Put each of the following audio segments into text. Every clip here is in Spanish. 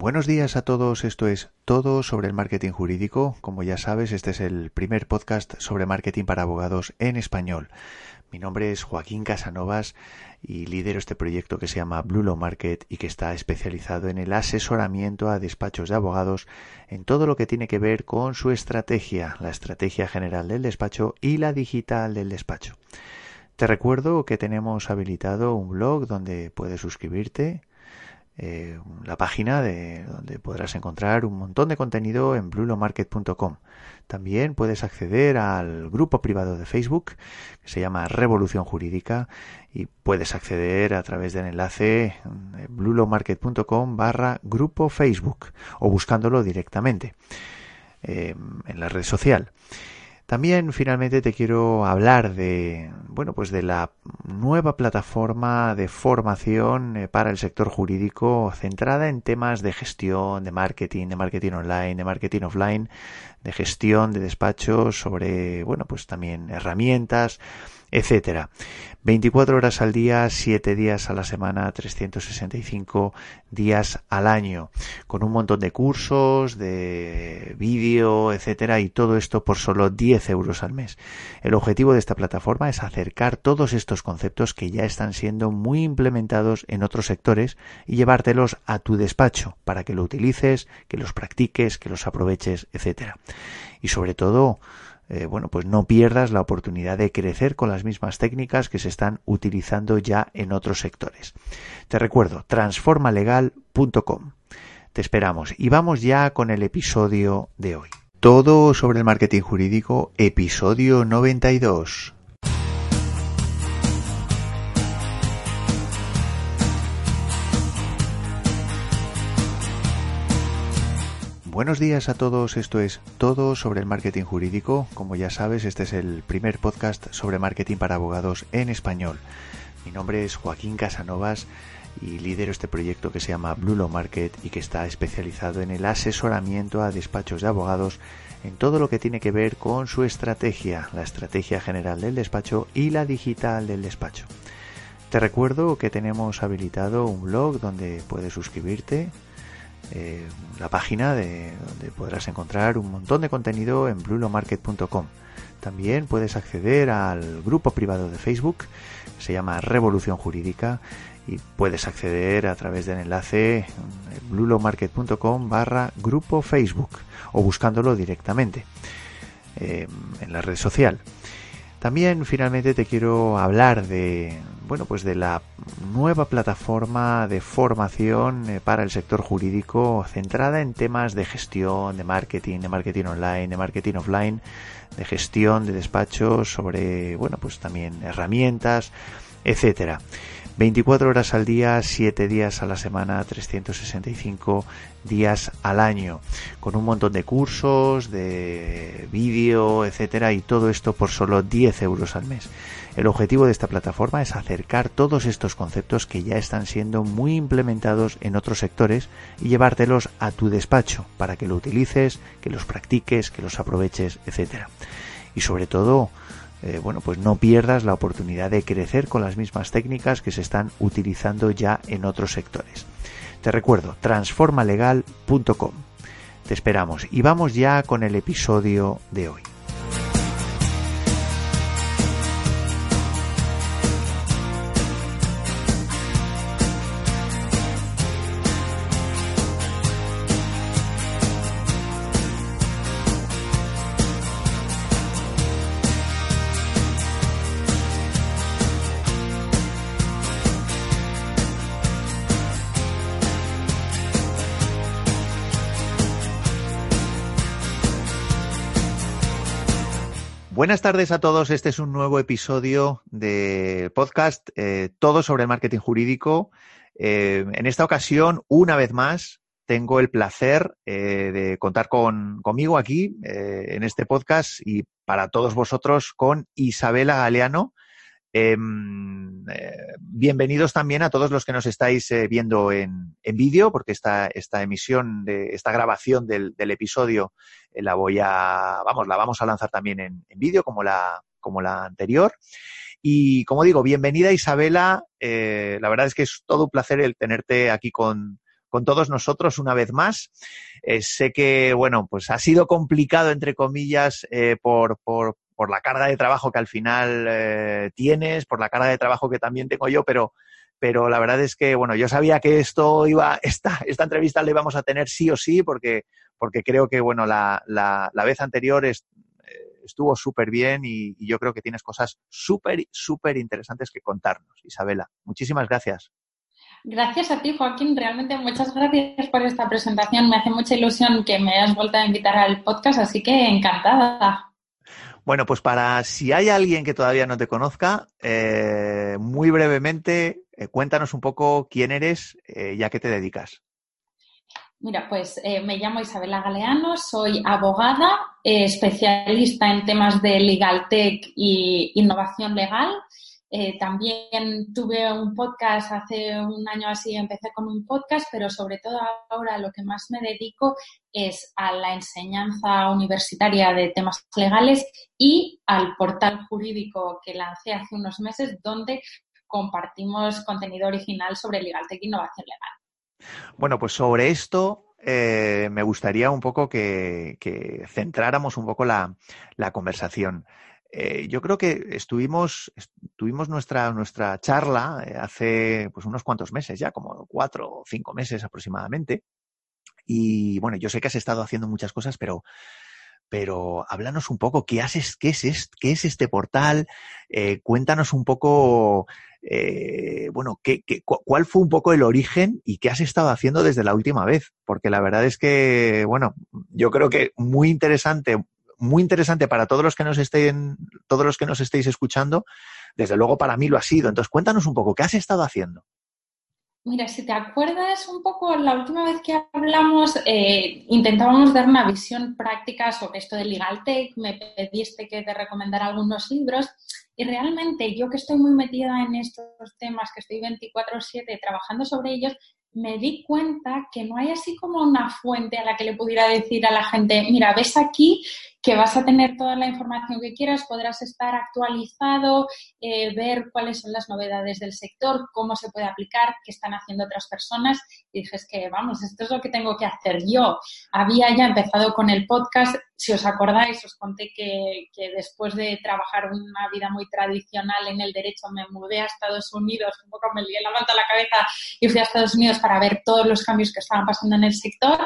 Buenos días a todos, esto es todo sobre el marketing jurídico. Como ya sabes, este es el primer podcast sobre marketing para abogados en español. Mi nombre es Joaquín Casanovas y lidero este proyecto que se llama Blue Law Market y que está especializado en el asesoramiento a despachos de abogados en todo lo que tiene que ver con su estrategia, la estrategia general del despacho y la digital del despacho. Te recuerdo que tenemos habilitado un blog donde puedes suscribirte eh, la página de donde podrás encontrar un montón de contenido en blulomarket.com. También puedes acceder al grupo privado de Facebook que se llama Revolución Jurídica y puedes acceder a través del enlace blulomarket.com barra grupo Facebook o buscándolo directamente eh, en la red social. También finalmente te quiero hablar de, bueno, pues de la nueva plataforma de formación eh, para el sector jurídico centrada en temas de gestión, de marketing, de marketing online, de marketing offline, de gestión de despachos, sobre, bueno, pues también herramientas, etcétera. 24 horas al día, 7 días a la semana, 365 días al año, con un montón de cursos, de vídeo, etcétera, y todo esto por solo 10 euros al mes. El objetivo de esta plataforma es acercar todos estos conceptos que ya están siendo muy implementados en otros sectores y llevártelos a tu despacho para que lo utilices, que los practiques, que los aproveches, etcétera. Y sobre todo, eh, bueno, pues no pierdas la oportunidad de crecer con las mismas técnicas que se están utilizando ya en otros sectores. Te recuerdo, transformalegal.com. Te esperamos y vamos ya con el episodio de hoy. Todo sobre el marketing jurídico, episodio 92. Buenos días a todos, esto es todo sobre el marketing jurídico. Como ya sabes, este es el primer podcast sobre marketing para abogados en español. Mi nombre es Joaquín Casanovas y lidero este proyecto que se llama Blue Law Market y que está especializado en el asesoramiento a despachos de abogados en todo lo que tiene que ver con su estrategia, la estrategia general del despacho y la digital del despacho. Te recuerdo que tenemos habilitado un blog donde puedes suscribirte eh, la página de donde podrás encontrar un montón de contenido en blulomarket.com. También puedes acceder al grupo privado de Facebook, se llama Revolución Jurídica, y puedes acceder a través del enlace blulomarket.com barra grupo Facebook o buscándolo directamente eh, en la red social. También finalmente te quiero hablar de bueno, pues de la nueva plataforma de formación eh, para el sector jurídico centrada en temas de gestión, de marketing, de marketing online, de marketing offline, de gestión de despachos, sobre, bueno, pues también herramientas, etcétera. 24 horas al día, 7 días a la semana, 365 días al año, con un montón de cursos, de vídeo, etcétera, y todo esto por solo 10 euros al mes. El objetivo de esta plataforma es acercar todos estos conceptos que ya están siendo muy implementados en otros sectores y llevártelos a tu despacho para que lo utilices, que los practiques, que los aproveches, etcétera. Y sobre todo, eh, bueno, pues no pierdas la oportunidad de crecer con las mismas técnicas que se están utilizando ya en otros sectores. Te recuerdo, transformalegal.com. Te esperamos y vamos ya con el episodio de hoy. Buenas tardes a todos. Este es un nuevo episodio de podcast, eh, todo sobre marketing jurídico. Eh, en esta ocasión, una vez más, tengo el placer eh, de contar con, conmigo aquí en este podcast y para todos vosotros con Isabela Galeano, Em, eh, bienvenidos también a todos los que nos estáis eh, viendo en, vídeo, porque esta, esta emisión, esta grabación del, episodio eh, la voy a, vamos, la vamos a lanzar también en, vídeo como la, como la anterior. Y como digo, bienvenida Isabela. la verdad es que es todo un placer el tenerte aquí con, con todos nosotros una vez más. Sé que, bueno, pues ha sido complicado, entre comillas, por, por, por, la carga de trabajo que al final eh, tienes, por la carga de trabajo que también tengo yo, pero, pero la verdad es que, bueno, yo sabía que esto iba, esta, esta entrevista la íbamos a tener sí o sí, porque, porque creo que, bueno, la, la, la vez anterior es, estuvo súper bien y, y, yo creo que tienes cosas súper, súper interesantes que contarnos. Isabela, muchísimas gracias. Gracias a ti, Joaquín. Realmente muchas gracias por esta presentación. Me hace mucha ilusión que me hayas vuelto a invitar al podcast, así que encantada. Bueno, pues para si hay alguien que todavía no te conozca, eh, muy brevemente, eh, cuéntanos un poco quién eres eh, y a qué te dedicas. Mira, pues eh, me llamo Isabela Galeano, soy abogada, especialista en temas de legal tech y innovación legal. Eh, también tuve un podcast hace un año así, empecé con un podcast, pero sobre todo ahora lo que más me dedico es a la enseñanza universitaria de temas legales y al portal jurídico que lancé hace unos meses donde compartimos contenido original sobre legal tech e innovación legal. Bueno, pues sobre esto eh, me gustaría un poco que, centráramos un poco la conversación. Eh, yo creo que estuvimos, tuvimos nuestra, nuestra charla eh, hace pues unos cuantos meses ya, como cuatro o cinco meses aproximadamente. Y bueno, yo sé que has estado haciendo muchas cosas, pero, pero háblanos un poco, ¿qué, haces, qué, es, este, qué es este portal? Eh, cuéntanos un poco bueno, ¿qué, qué, cuál fue un poco el origen y qué has estado haciendo desde la última vez? Porque la verdad es que, bueno, yo creo que muy interesante, muy interesante para todos los que nos estén, todos los que nos estéis escuchando. Desde luego para mí lo ha sido. Entonces, cuéntanos un poco, ¿qué has estado haciendo? Mira, si te acuerdas un poco, la última vez que hablamos eh, intentábamos dar una visión práctica sobre esto de Legal Tech, me pediste que te recomendara algunos libros y realmente yo que estoy muy metida en estos temas, que estoy 24/7 trabajando sobre ellos, me di cuenta que no hay así como una fuente a la que le pudiera decir a la gente, mira, ves aquí que vas a tener toda la información que quieras, podrás estar actualizado, eh, ver cuáles son las novedades del sector, cómo se puede aplicar, qué están haciendo otras personas. Y dije, es que vamos, esto es lo que tengo que hacer yo. Había ya empezado con el podcast, si os acordáis, os conté que, que después de trabajar una vida muy tradicional en el derecho, me mudé a Estados Unidos, un poco me lié la manta a la cabeza y fui a Estados Unidos para ver todos los cambios que estaban pasando en el sector.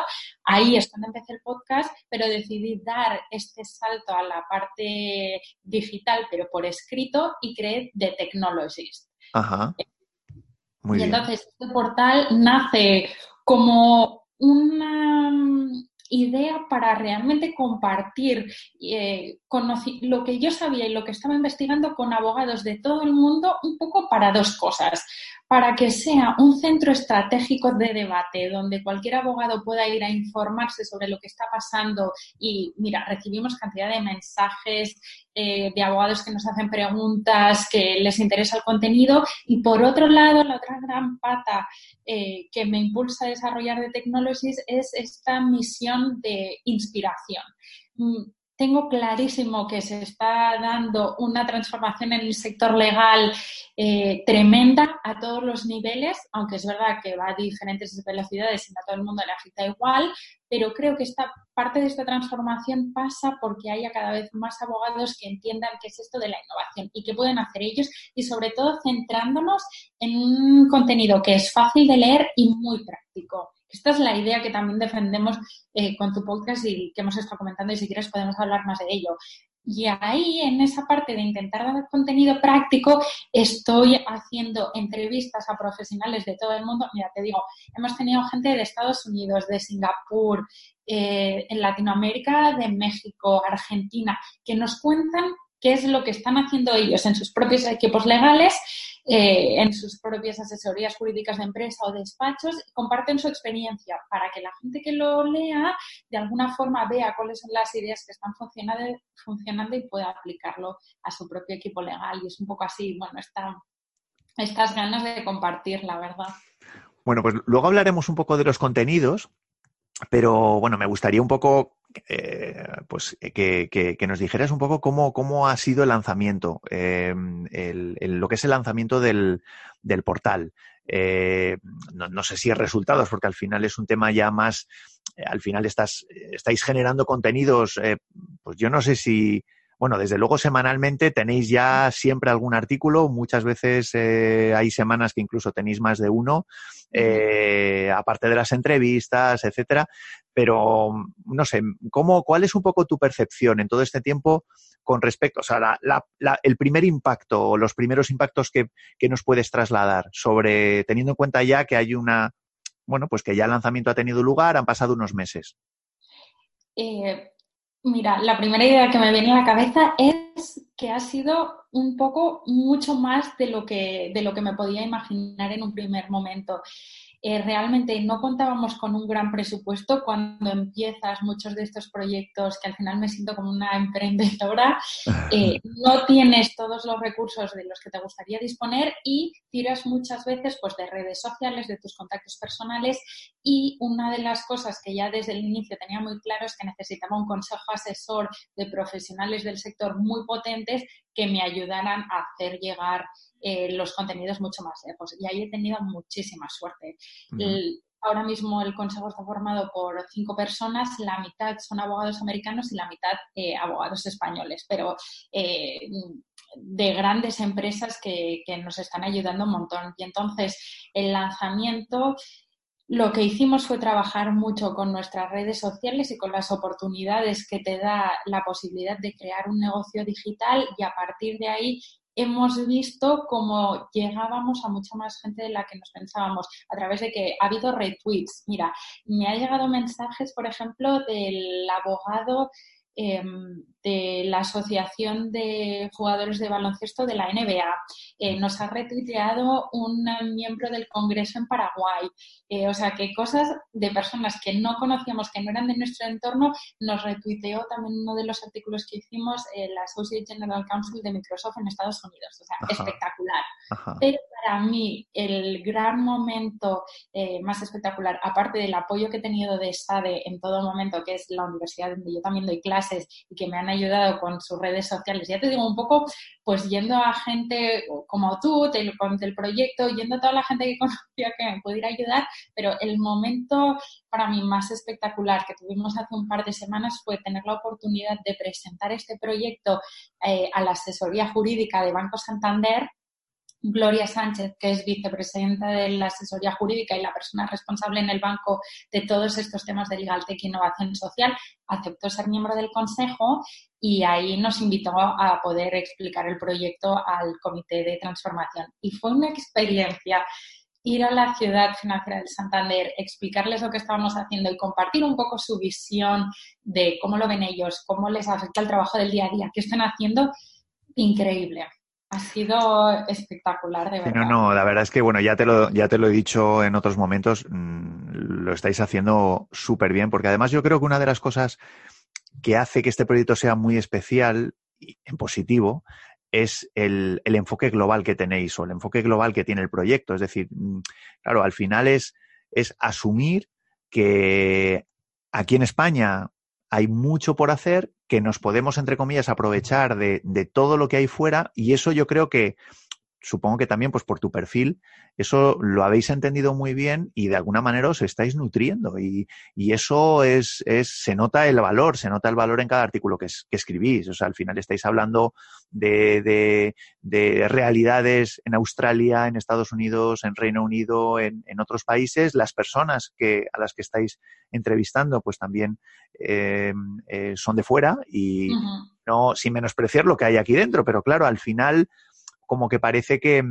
Ahí es cuando empecé el podcast, pero decidí dar este salto a la parte digital, pero por escrito, y creé The Technologist. Ajá. Muy y bien. entonces este portal nace como una idea para realmente compartir eh, lo que yo sabía y lo que estaba investigando con abogados de todo el mundo, un poco para dos cosas para que sea un centro estratégico de debate donde cualquier abogado pueda ir a informarse sobre lo que está pasando y mira, recibimos cantidad de mensajes eh, de abogados que nos hacen preguntas, que les interesa el contenido y por otro lado, la otra gran pata eh, que me impulsa a desarrollar de Technologies es esta misión de inspiración. Mm, tengo clarísimo que se está dando una transformación en el sector legal eh, tremenda a todos los niveles, aunque es verdad que va a diferentes velocidades y a todo el mundo le agita igual, pero creo que esta parte de esta transformación pasa porque haya cada vez más abogados que entiendan qué es esto de la innovación y qué pueden hacer ellos y sobre todo centrándonos en un contenido que es fácil de leer y muy práctico. Esta es la idea que también defendemos eh, con tu podcast y que hemos estado comentando y si quieres podemos hablar más de ello. Y ahí, en esa parte de intentar dar contenido práctico, estoy haciendo entrevistas a profesionales de todo el mundo. Mira, te digo, hemos tenido gente de Estados Unidos, de Singapur, eh, en Latinoamérica, de México, Argentina, que nos cuentan qué es lo que están haciendo ellos en sus propios equipos legales eh, en sus propias asesorías jurídicas de empresa o despachos, comparten su experiencia para que la gente que lo lea de alguna forma vea cuáles son las ideas que están funcionando, y pueda aplicarlo a su propio equipo legal. Y es un poco así, bueno, esta, estas ganas de compartir, la verdad. Bueno, pues luego hablaremos un poco de los contenidos, pero bueno, me gustaría un poco eh, pues que, que, que, nos dijeras un poco cómo, cómo ha sido el lanzamiento, eh, el, lo que es el lanzamiento del, del portal. eh, no, sé si resultados, porque al final es un tema ya más, eh, al final estás, estáis generando contenidos, pues yo no sé si, bueno, desde luego semanalmente tenéis ya siempre algún artículo, muchas veces hay semanas que incluso tenéis más de uno, aparte de las entrevistas, etcétera, pero no sé, ¿cómo, ¿cuál es un poco tu percepción en todo este tiempo con respecto, o sea, el primer impacto o los primeros impactos que, nos puedes trasladar sobre, teniendo en cuenta ya que hay una, bueno, pues que ya el lanzamiento ha tenido lugar, han pasado unos meses? Eh, mira, la primera idea que me viene a la cabeza es que ha sido un poco mucho más de lo que, de lo que me podía imaginar en un primer momento. Eh, realmente no contábamos con un gran presupuesto. Cuando empiezas muchos de estos proyectos, que al final me siento como una emprendedora, eh, no tienes todos los recursos de los que te gustaría disponer y tiras muchas veces pues, de redes sociales, de tus contactos personales. Y una de las cosas que ya desde el inicio tenía muy claro es que necesitaba un consejo asesor de profesionales del sector muy potentes que me ayudaran a hacer llegar eh, los contenidos mucho más lejos. Y ahí he tenido muchísima suerte. ahora mismo el consejo está formado por cinco personas, la mitad son abogados americanos y la mitad eh, abogados españoles, pero eh, de grandes empresas que, que nos están ayudando un montón. Y entonces el lanzamiento lo que hicimos fue trabajar mucho con nuestras redes sociales y con las oportunidades que te da la posibilidad de crear un negocio digital y a partir de ahí hemos visto cómo llegábamos a mucha más gente de la que nos pensábamos a través de que ha habido retweets. Mira, me ha llegado mensajes, por ejemplo, del abogado Em, de la Asociación de Jugadores de Baloncesto de la NBA. Eh, nos ha retuiteado un miembro del Congreso en Paraguay. Eh, o sea, que cosas de personas que no conocíamos, que no eran de nuestro entorno, nos retuiteó también uno de los artículos que hicimos, la Associate General Council de Microsoft en Estados Unidos. O sea, espectacular. Pero para mí, el gran momento eh, más espectacular, aparte del apoyo que he tenido de SADE en todo momento, que es la universidad donde yo también doy clases, y que me han ayudado con sus redes sociales. Ya te digo un poco, pues yendo a gente como tú, con el proyecto, yendo a toda la gente que conocía que me pudiera ayudar, pero el momento para mí más espectacular que tuvimos hace un par de semanas fue tener la oportunidad de presentar este proyecto eh, a la asesoría jurídica de Banco Santander Gloria Sánchez, que es vicepresidenta de la asesoría jurídica y la persona responsable en el banco de todos estos temas de Legal Tech e Innovación Social, aceptó ser miembro del consejo y ahí nos invitó a poder explicar el proyecto al comité de transformación. Y fue una experiencia ir a la ciudad financiera del Santander, explicarles lo que estábamos haciendo y compartir un poco su visión de cómo lo ven ellos, cómo les afecta el trabajo del día a día, qué están haciendo, increíble. Ha sido espectacular, de verdad. No, no, la verdad es que, bueno, ya te lo, ya te lo he dicho en otros momentos, mm, lo estáis haciendo súper bien, porque además yo creo que una de las cosas que hace que este proyecto sea muy especial y en positivo es el, el, enfoque global que tenéis o el enfoque global que tiene el proyecto. Es decir, mm, claro, al final es, es asumir que aquí en España hay mucho por hacer, que nos podemos, entre comillas, aprovechar de, de todo lo que hay fuera y eso yo creo que supongo que también pues por tu perfil, eso lo habéis entendido muy bien y de alguna manera os estáis nutriendo y, y eso es, es, se nota el valor, se nota el valor en cada artículo que, que escribís. O sea, al final estáis hablando de, de, de, realidades en Australia, en Estados Unidos, en Reino Unido, en, en, otros países. Las personas que, a las que estáis entrevistando pues también eh, eh, son de fuera y no sin menospreciar lo que hay aquí dentro, pero claro, al final como que parece que,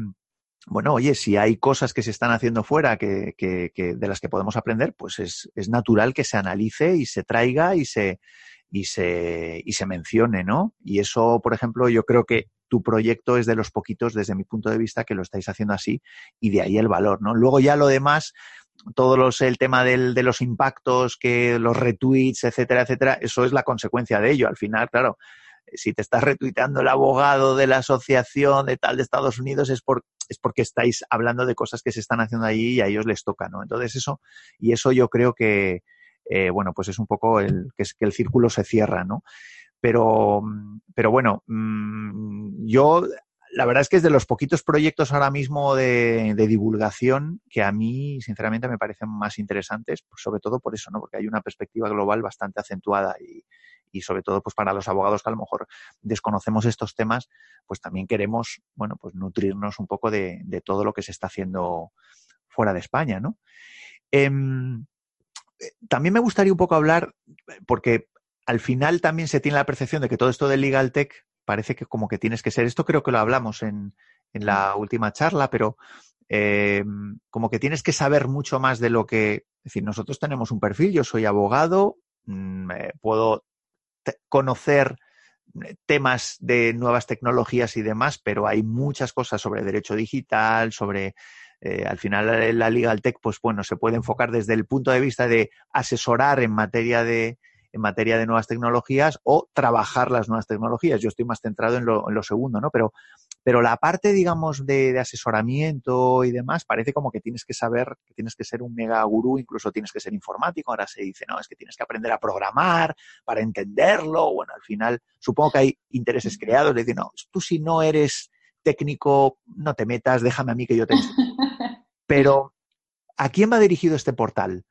bueno, oye, si hay cosas que se están haciendo fuera que, que, que de las que podemos aprender, pues es, es, natural que se analice y se traiga y se, y se, y se mencione, ¿no? Y eso, por ejemplo, yo creo que tu proyecto es de los poquitos, desde mi punto de vista, que lo estáis haciendo así y de ahí el valor, ¿no? Luego ya lo demás, todo los, el tema del, de los impactos, que los retweets, etcétera, etcétera, eso es la consecuencia de ello. Al final, claro, si te estás retuiteando el abogado de la asociación de tal de Estados Unidos es, por, es porque estáis hablando de cosas que se están haciendo allí y a ellos les toca, ¿no? Entonces eso, y eso yo creo que, eh, bueno, pues es un poco el, que, es, que el círculo se cierra, ¿no? Pero, pero bueno, mm, yo la verdad es que es de los poquitos proyectos ahora mismo de, divulgación que a mí, sinceramente, me parecen más interesantes, sobre todo por eso, ¿no? Porque hay una perspectiva global bastante acentuada y, y sobre todo pues para los abogados que a lo mejor desconocemos estos temas, pues también queremos, bueno, pues nutrirnos un poco de, de todo lo que se está haciendo fuera de España, ¿no? Em, eh, también me gustaría un poco hablar, porque al final también se tiene la percepción de que todo esto del legal tech parece que como que tienes que ser, esto creo que lo hablamos en, en la última charla, pero eh, como que tienes que saber mucho más de lo que, es decir, nosotros tenemos un perfil, yo soy abogado, mm, puedo conocer temas de nuevas tecnologías y demás, pero hay muchas cosas sobre derecho digital, sobre eh, al final la Legal Tech, pues bueno, se puede enfocar desde el punto de vista de asesorar en materia de, en materia de nuevas tecnologías o trabajar las nuevas tecnologías. Yo estoy más centrado en lo, en lo segundo, ¿no? Pero, pero la parte, digamos, de, de, asesoramiento y demás, parece como que tienes que saber, que tienes que ser un mega gurú, incluso tienes que ser informático. Ahora se dice, no, es que tienes que aprender a programar para entenderlo. Bueno, al final, supongo que hay intereses creados decir, no, tú si no eres técnico, no te metas, déjame a mí que yo te Pero, ¿a quién va dirigido este portal?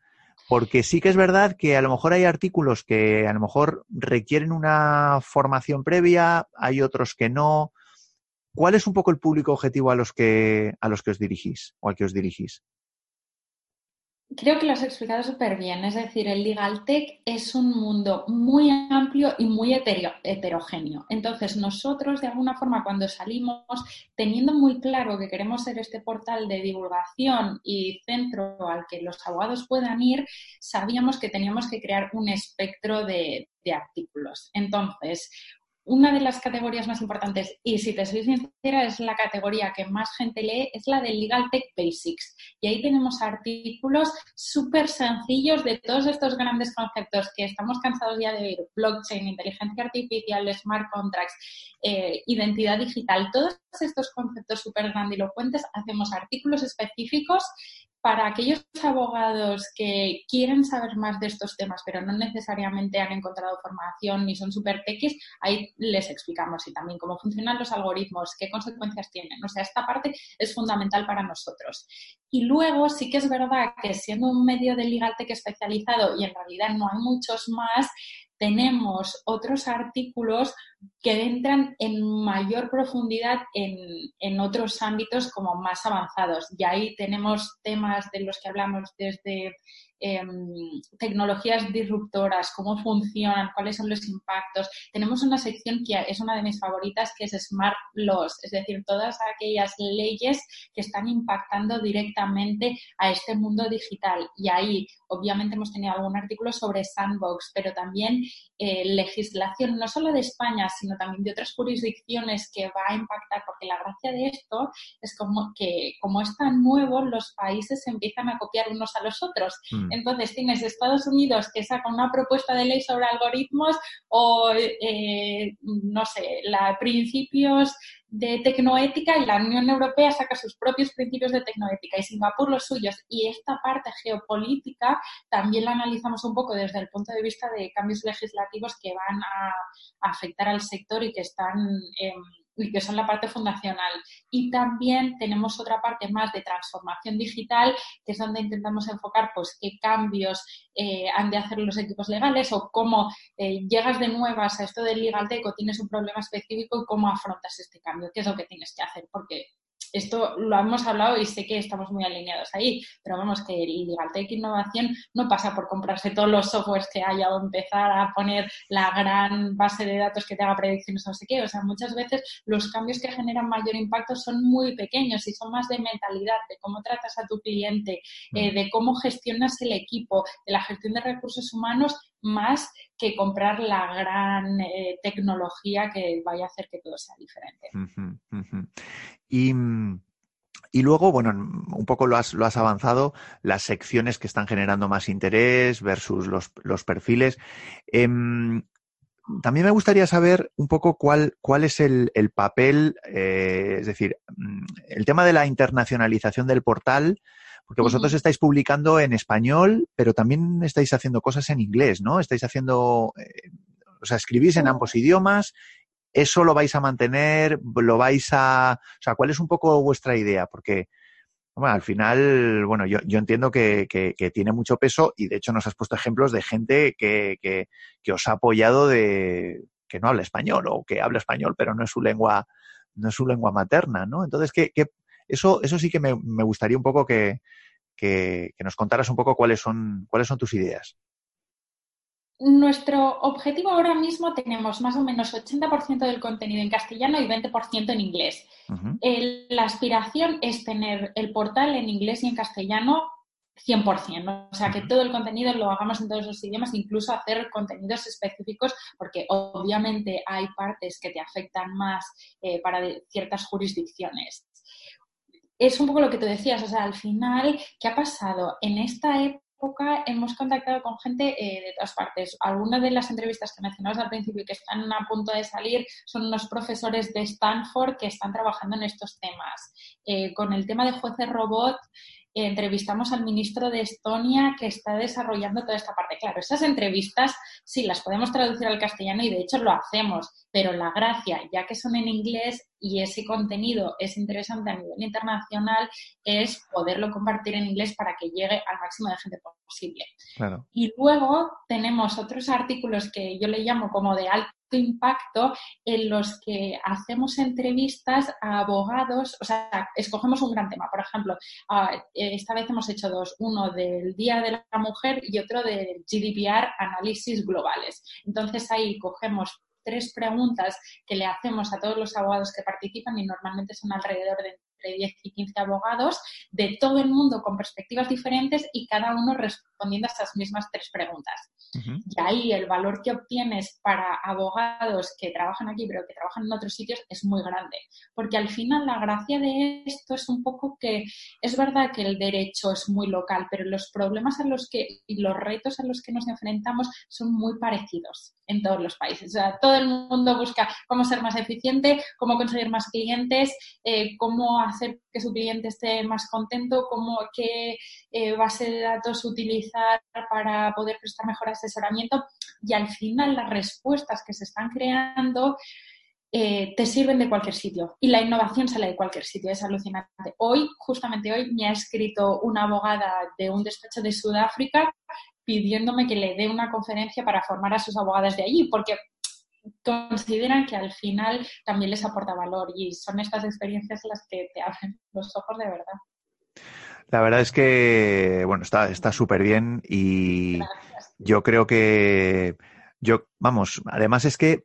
Porque sí que es verdad que a lo mejor hay artículos que a lo mejor requieren una formación previa, hay otros que no. ¿Cuál es un poco el público objetivo a los que, a los que os dirigís o al que os dirigís? Creo que lo has explicado súper bien. Es decir, el legal tech es un mundo muy amplio y muy heterogéneo. Entonces, nosotros, de alguna forma, cuando salimos, teniendo muy claro que queremos ser este portal de divulgación y centro al que los abogados puedan ir, sabíamos que teníamos que crear un espectro de, de artículos. Entonces, una de las categorías más importantes, y si te soy sincera, es la categoría que más gente lee, es la de Legal Tech Basics. Y ahí tenemos artículos súper sencillos de todos estos grandes conceptos que estamos cansados ya de oír, blockchain, inteligencia artificial, smart contracts, eh, identidad digital, todos estos conceptos súper grandilocuentes, hacemos artículos específicos para aquellos abogados que quieren saber más de estos temas, pero no necesariamente han encontrado formación ni son súper tequis, ahí les explicamos y también cómo funcionan los algoritmos, qué consecuencias tienen. O sea, esta parte es fundamental para nosotros. Y luego sí que es verdad que siendo un medio de legal tech especializado y en realidad no hay muchos más, tenemos otros artículos que entran en mayor profundidad en, en, otros ámbitos como más avanzados. Y ahí tenemos temas de los que hablamos desde Em, tecnologías disruptoras, cómo funcionan, cuáles son los impactos. Tenemos una sección que es una de mis favoritas, que es Smart Laws, es decir, todas aquellas leyes que están impactando directamente a este mundo digital. Y ahí, obviamente, hemos tenido algún artículo sobre sandbox, pero también eh, legislación, no solo de España, sino también de otras jurisdicciones que va a impactar, porque la gracia de esto es como que, como es tan nuevo, los países empiezan a copiar unos a los otros. Mm. Entonces tienes Estados Unidos que saca una propuesta de ley sobre algoritmos o, eh, no sé, la, principios de tecnoética y la Unión Europea saca sus propios principios de tecnoética y Singapur los suyos. Y esta parte geopolítica también la analizamos un poco desde el punto de vista de cambios legislativos que van a, afectar al sector y que están... Eh, y que son la parte fundacional. Y también tenemos otra parte más de transformación digital, que es donde intentamos enfocar pues qué cambios eh, han de hacer los equipos legales o cómo eh, llegas de nuevas a esto del legal tech o tienes un problema específico y cómo afrontas este cambio, qué es lo que tienes que hacer, porque esto lo hemos hablado y sé que estamos muy alineados ahí, pero vamos, que el Legal Tech Innovación no pasa por comprarse todos los softwares que haya o empezar a poner la gran base de datos que te haga predicciones o no sé qué. O sea, muchas veces los cambios que generan mayor impacto son muy pequeños y son más de mentalidad, de cómo tratas a tu cliente, eh, mm. de cómo gestionas el equipo, de la gestión de recursos humanos más que comprar la gran eh, tecnología que vaya a hacer que todo sea diferente. Y, y, luego, bueno, un poco lo has, lo has, avanzado, las secciones que están generando más interés versus los, los perfiles. Em, también me gustaría saber un poco cuál, cuál es el, el papel, eh, es decir, mm, el tema de la internacionalización del portal, porque vosotros estáis publicando en español, pero también estáis haciendo cosas en inglés, ¿no? Estáis haciendo, eh, o sea, escribís en ambos idiomas ¿eso lo vais a mantener? ¿Lo vais a...? O sea, ¿cuál es un poco vuestra idea? Porque, bueno, al final, bueno, yo, entiendo que, que, tiene mucho peso y de hecho nos has puesto ejemplos de gente que, que, os ha apoyado de que no habla español o que habla español pero no es su lengua no es su lengua materna, ¿no? Entonces, que, eso, eso sí que me, me gustaría un poco que, que, nos contaras un poco cuáles son, cuáles son tus ideas. Nuestro objetivo ahora mismo tenemos más o menos 80% del contenido en castellano y 20% en inglés. la aspiración es tener el portal en inglés y en castellano 100%, o sea, que todo el contenido lo hagamos en todos los idiomas, incluso hacer contenidos específicos, porque obviamente hay partes que te afectan más eh, para ciertas jurisdicciones. Es un poco lo que tú decías, o sea, al final, ¿qué ha pasado? En esta época hemos contactado con gente eh, de todas partes. Algunas de las entrevistas que mencionabas al principio y que están a punto de salir son unos profesores de Stanford que están trabajando en estos temas. Eh, con el tema de jueces robot, entrevistamos al ministro de Estonia que está desarrollando toda esta parte. Claro, esas entrevistas sí las podemos traducir al castellano y de hecho lo hacemos, pero la gracia, ya que son en inglés y ese contenido es interesante a nivel internacional, es poderlo compartir en inglés para que llegue al máximo de gente posible. Y luego tenemos otros artículos que yo le llamo como de alto impacto en los que hacemos entrevistas a abogados, o sea, escogemos un gran tema. Por ejemplo, esta vez hemos hecho dos, uno del Día de la Mujer y otro del GDPR, análisis globales. Entonces ahí cogemos tres preguntas que le hacemos a todos los abogados que participan y normalmente son alrededor de entre 10 y 15 abogados de todo el mundo con perspectivas diferentes y cada uno respondiendo a estas mismas tres preguntas. Y ahí el valor que obtienes para abogados que trabajan aquí pero que trabajan en otros sitios es muy grande. Porque al final la gracia de esto es un poco que es verdad que el derecho es muy local, pero los problemas a los que y los retos a los que nos enfrentamos son muy parecidos en todos los países. O sea, todo el mundo busca cómo ser más eficiente, cómo conseguir más clientes, eh, cómo hacer que su cliente esté más contento, cómo, qué eh, base de datos utilizar para poder prestar mejor asesoramiento y al final las respuestas que se están creando eh, te sirven de cualquier sitio y la innovación sale de cualquier sitio, es alucinante. Hoy, justamente hoy, me ha escrito una abogada de un despacho de Sudáfrica pidiéndome que le dé una conferencia para formar a sus abogadas de allí, porque consideran que al final también les aporta valor y son estas experiencias las que te abren los ojos de verdad. La verdad es que, bueno, está súper bien y yo creo que yo, vamos, además es que,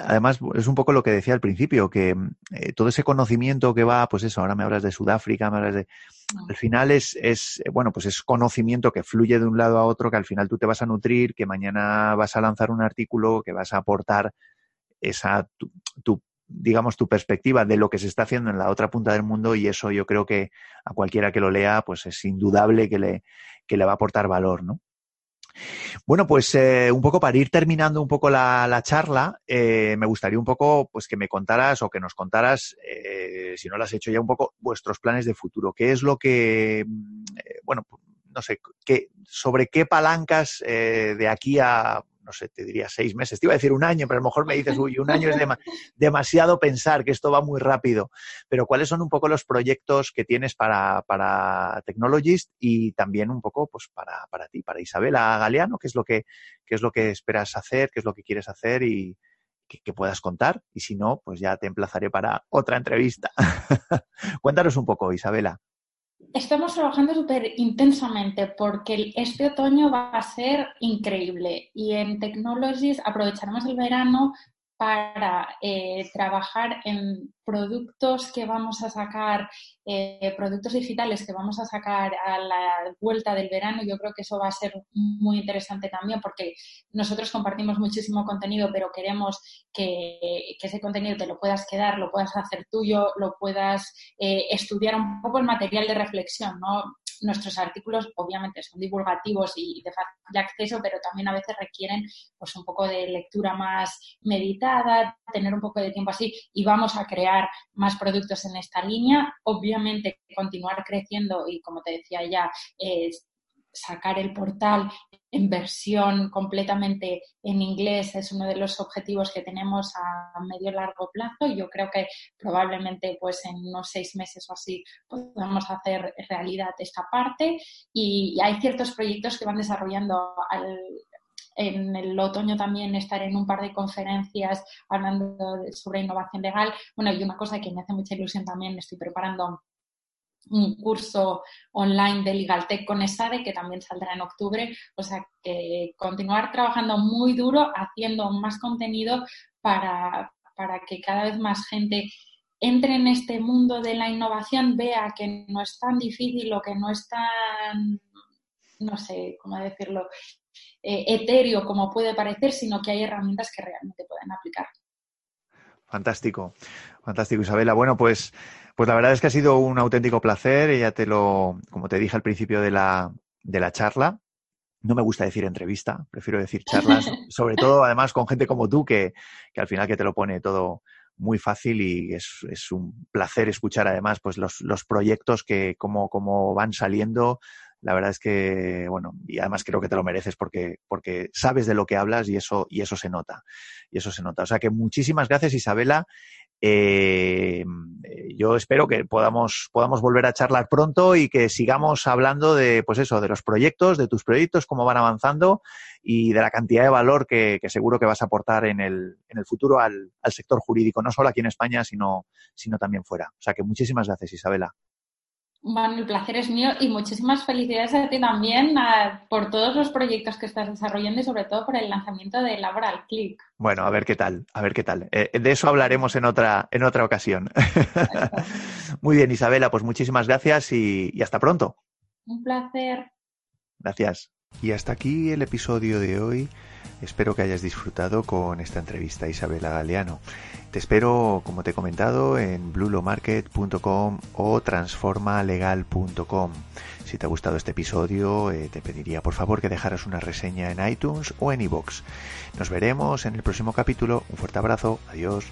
además es un poco lo que decía al principio, que eh, todo ese conocimiento que va, pues eso, ahora me hablas de Sudáfrica, me hablas de, mm. al final es, es, bueno, pues es conocimiento que fluye de un lado a otro, que al final tú te vas a nutrir, que mañana vas a lanzar un artículo, que vas a aportar esa, tu, digamos, tu perspectiva de lo que se está haciendo en la otra punta del mundo y eso yo creo que a cualquiera que lo lea, pues es indudable que le, que le va a aportar valor, ¿no? Bueno, pues eh, un poco para ir terminando un poco la, charla, eh, me gustaría un poco pues que me contaras o que nos contaras, eh, si no lo has hecho ya, un poco vuestros planes de futuro. ¿Qué es lo que, mm, bueno, no sé, qué, sobre qué palancas de aquí a no sé, te diría seis meses. Te iba a decir un año, pero a lo mejor me dices, uy, un año es demasiado pensar que esto va muy rápido. Pero ¿cuáles son un poco los proyectos que tienes para, para Technologist y también un poco pues para, para ti, para Isabela Galeano? ¿Qué es, lo que, qué es lo que esperas hacer? ¿Qué es lo que quieres hacer? Y, que, puedas contar y si no, pues ya te emplazaré para otra entrevista. Cuéntanos un poco, Isabela. Estamos trabajando súper intensamente porque este otoño va a ser increíble y en Technologies aprovecharemos el verano para eh, trabajar en productos que vamos a sacar, eh, productos digitales que vamos a sacar a la vuelta del verano. Yo creo que eso va a ser muy interesante también porque nosotros compartimos muchísimo contenido, pero queremos que, ese contenido te lo puedas quedar, lo puedas hacer tuyo, lo puedas eh, estudiar un poco el material de reflexión, ¿no? Nuestros artículos obviamente son divulgativos y de fácil acceso, pero también a veces requieren pues un poco de lectura más meditada, tener un poco de tiempo así y vamos a crear más productos en esta línea. Obviamente continuar creciendo y como te decía ya, sacar el portal en versión completamente en inglés es uno de los objetivos que tenemos a medio largo plazo. Yo creo que probablemente pues en unos seis meses o así podamos hacer realidad esta parte y, hay ciertos proyectos que van desarrollando en el otoño también estaré en un par de conferencias hablando sobre innovación legal. Bueno, y una cosa que me hace mucha ilusión también, estoy preparando un curso online de LegalTech con ESADE que también saldrá en octubre. O sea, que continuar trabajando muy duro, haciendo más contenido para, para que cada vez más gente entre en este mundo de la innovación, vea que no es tan difícil o que no es tan, no sé cómo decirlo, eh, etéreo como puede parecer, sino que hay herramientas que realmente pueden aplicar. Fantástico, fantástico, Isabela. Bueno, pues pues la verdad es que ha sido un auténtico placer. Ya te lo, como te dije al principio de la, de la charla, no me gusta decir entrevista, prefiero decir charlas, sobre todo además con gente como tú que, que al final que te lo pone todo muy fácil y es, es un placer escuchar además pues los, los proyectos que como, como van saliendo. La verdad es que, bueno, y además creo que te lo mereces porque, porque sabes de lo que hablas y eso, y eso se nota. Y eso se nota. O sea que muchísimas gracias, Isabela. Eh, yo espero que podamos, podamos volver a charlar pronto y que sigamos hablando de, pues eso, de los proyectos, de tus proyectos, cómo van avanzando y de la cantidad de valor que, seguro que vas a aportar en el, en el futuro al, al, sector jurídico, no solo aquí en España, sino, sino también fuera. O sea que muchísimas gracias, Isabela. Bueno, el placer es mío y muchísimas felicidades a ti también por todos los proyectos que estás desarrollando y sobre todo por el lanzamiento de Laboral Click. Bueno, a ver qué tal, a ver qué tal. Eh, de eso hablaremos en otra, en otra ocasión. Muy bien, Isabela, pues muchísimas gracias y hasta pronto. Un placer. Gracias. Y hasta aquí el episodio de hoy. Espero que hayas disfrutado con esta entrevista a Isabela Galeano. Te espero, como te he comentado, en blulomarket.com o transformalegal.com. Si te ha gustado este episodio, eh, te pediría por favor que dejaras una reseña en iTunes o en iVoox. Nos veremos en el próximo capítulo. Un fuerte abrazo. Adiós.